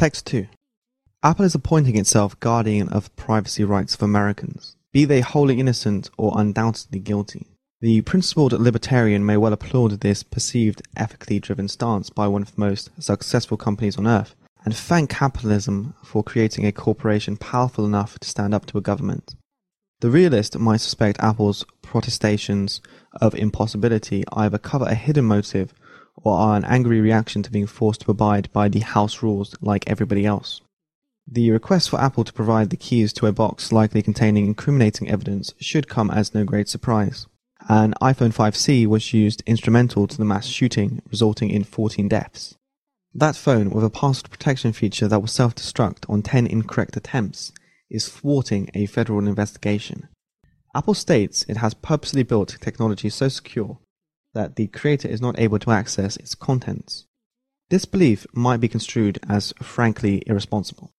Text 2. Apple is appointing itself guardian of privacy rights of Americans, be they wholly innocent or undoubtedly guilty. The principled libertarian may well applaud this perceived ethically driven stance by one of the most successful companies on earth and thank capitalism for creating a corporation powerful enough to stand up to a government. The realist might suspect Apple's protestations of impossibility either cover a hidden motive or are an angry reaction to being forced to abide by the house rules like everybody else. The request for Apple to provide the keys to a box likely containing incriminating evidence should come as no great surprise. An iPhone 5C was used instrumental to the mass shooting, resulting in 14 deaths. That phone, with a password protection feature that will self destruct on 10 incorrect attempts, is thwarting a federal investigation. Apple states it has purposely built technology so secure that the creator is not able to access its contents. This belief might be construed as frankly irresponsible.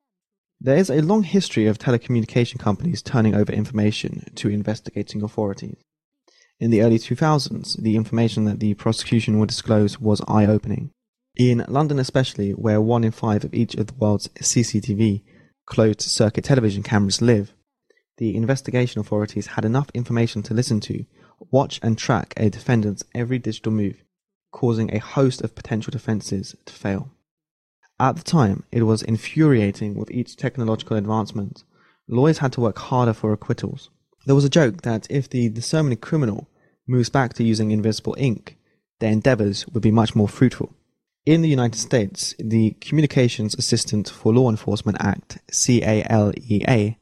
There is a long history of telecommunication companies turning over information to investigating authorities. In the early 2000s, the information that the prosecution would disclose was eye opening. In London, especially, where one in five of each of the world's CCTV closed circuit television cameras live, the investigation authorities had enough information to listen to, watch, and track a defendant's every digital move, causing a host of potential defenses to fail. At the time, it was infuriating with each technological advancement. Lawyers had to work harder for acquittals. There was a joke that if the discerning criminal moves back to using invisible ink, their endeavors would be much more fruitful. In the United States, the Communications Assistance for Law Enforcement Act, CALEA,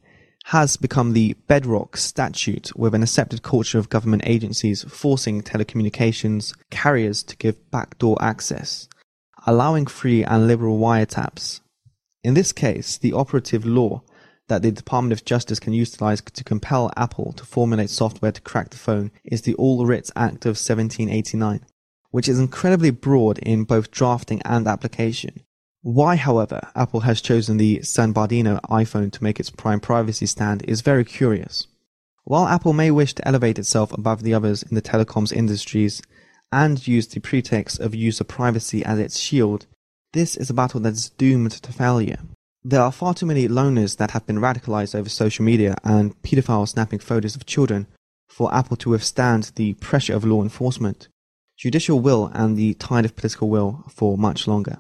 has become the bedrock statute with an accepted culture of government agencies forcing telecommunications carriers to give backdoor access, allowing free and liberal wiretaps. In this case, the operative law that the Department of Justice can utilize to compel Apple to formulate software to crack the phone is the All Writs Act of 1789, which is incredibly broad in both drafting and application. Why, however, Apple has chosen the San Bernardino iPhone to make its prime privacy stand is very curious. While Apple may wish to elevate itself above the others in the telecoms industries and use the pretext of user privacy as its shield, this is a battle that is doomed to failure. There are far too many loners that have been radicalized over social media and pedophiles snapping photos of children for Apple to withstand the pressure of law enforcement, judicial will, and the tide of political will for much longer.